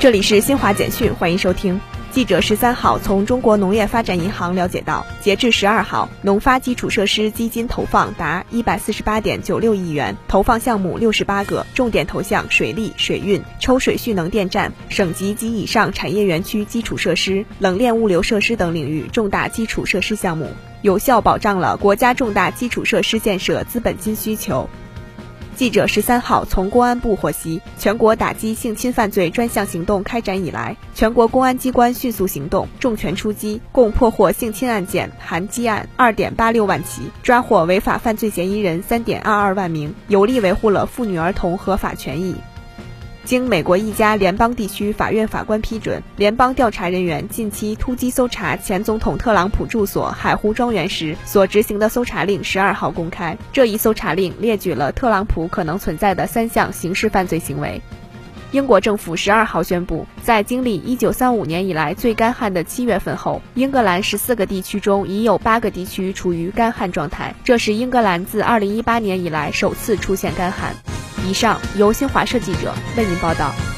这里是新华简讯，欢迎收听。记者十三号从中国农业发展银行了解到，截至十二号，农发基础设施基金投放达一百四十八点九六亿元，投放项目六十八个，重点投向水利、水运、抽水蓄能电站、省级及以上产业园区基础设施、冷链物流设施等领域重大基础设施项目，有效保障了国家重大基础设施建设资本金需求。记者十三号从公安部获悉，全国打击性侵犯罪专项行动开展以来，全国公安机关迅速行动，重拳出击，共破获性侵案件含积案二点八六万起，抓获违法犯罪嫌疑人三点二二万名，有力维护了妇女儿童合法权益。经美国一家联邦地区法院法官批准，联邦调查人员近期突击搜查前总统特朗普住所海湖庄园时所执行的搜查令，十二号公开。这一搜查令列举了特朗普可能存在的三项刑事犯罪行为。英国政府十二号宣布，在经历一九三五年以来最干旱的七月份后，英格兰十四个地区中已有八个地区处于干旱状态，这是英格兰自二零一八年以来首次出现干旱。以上由新华社记者为您报道。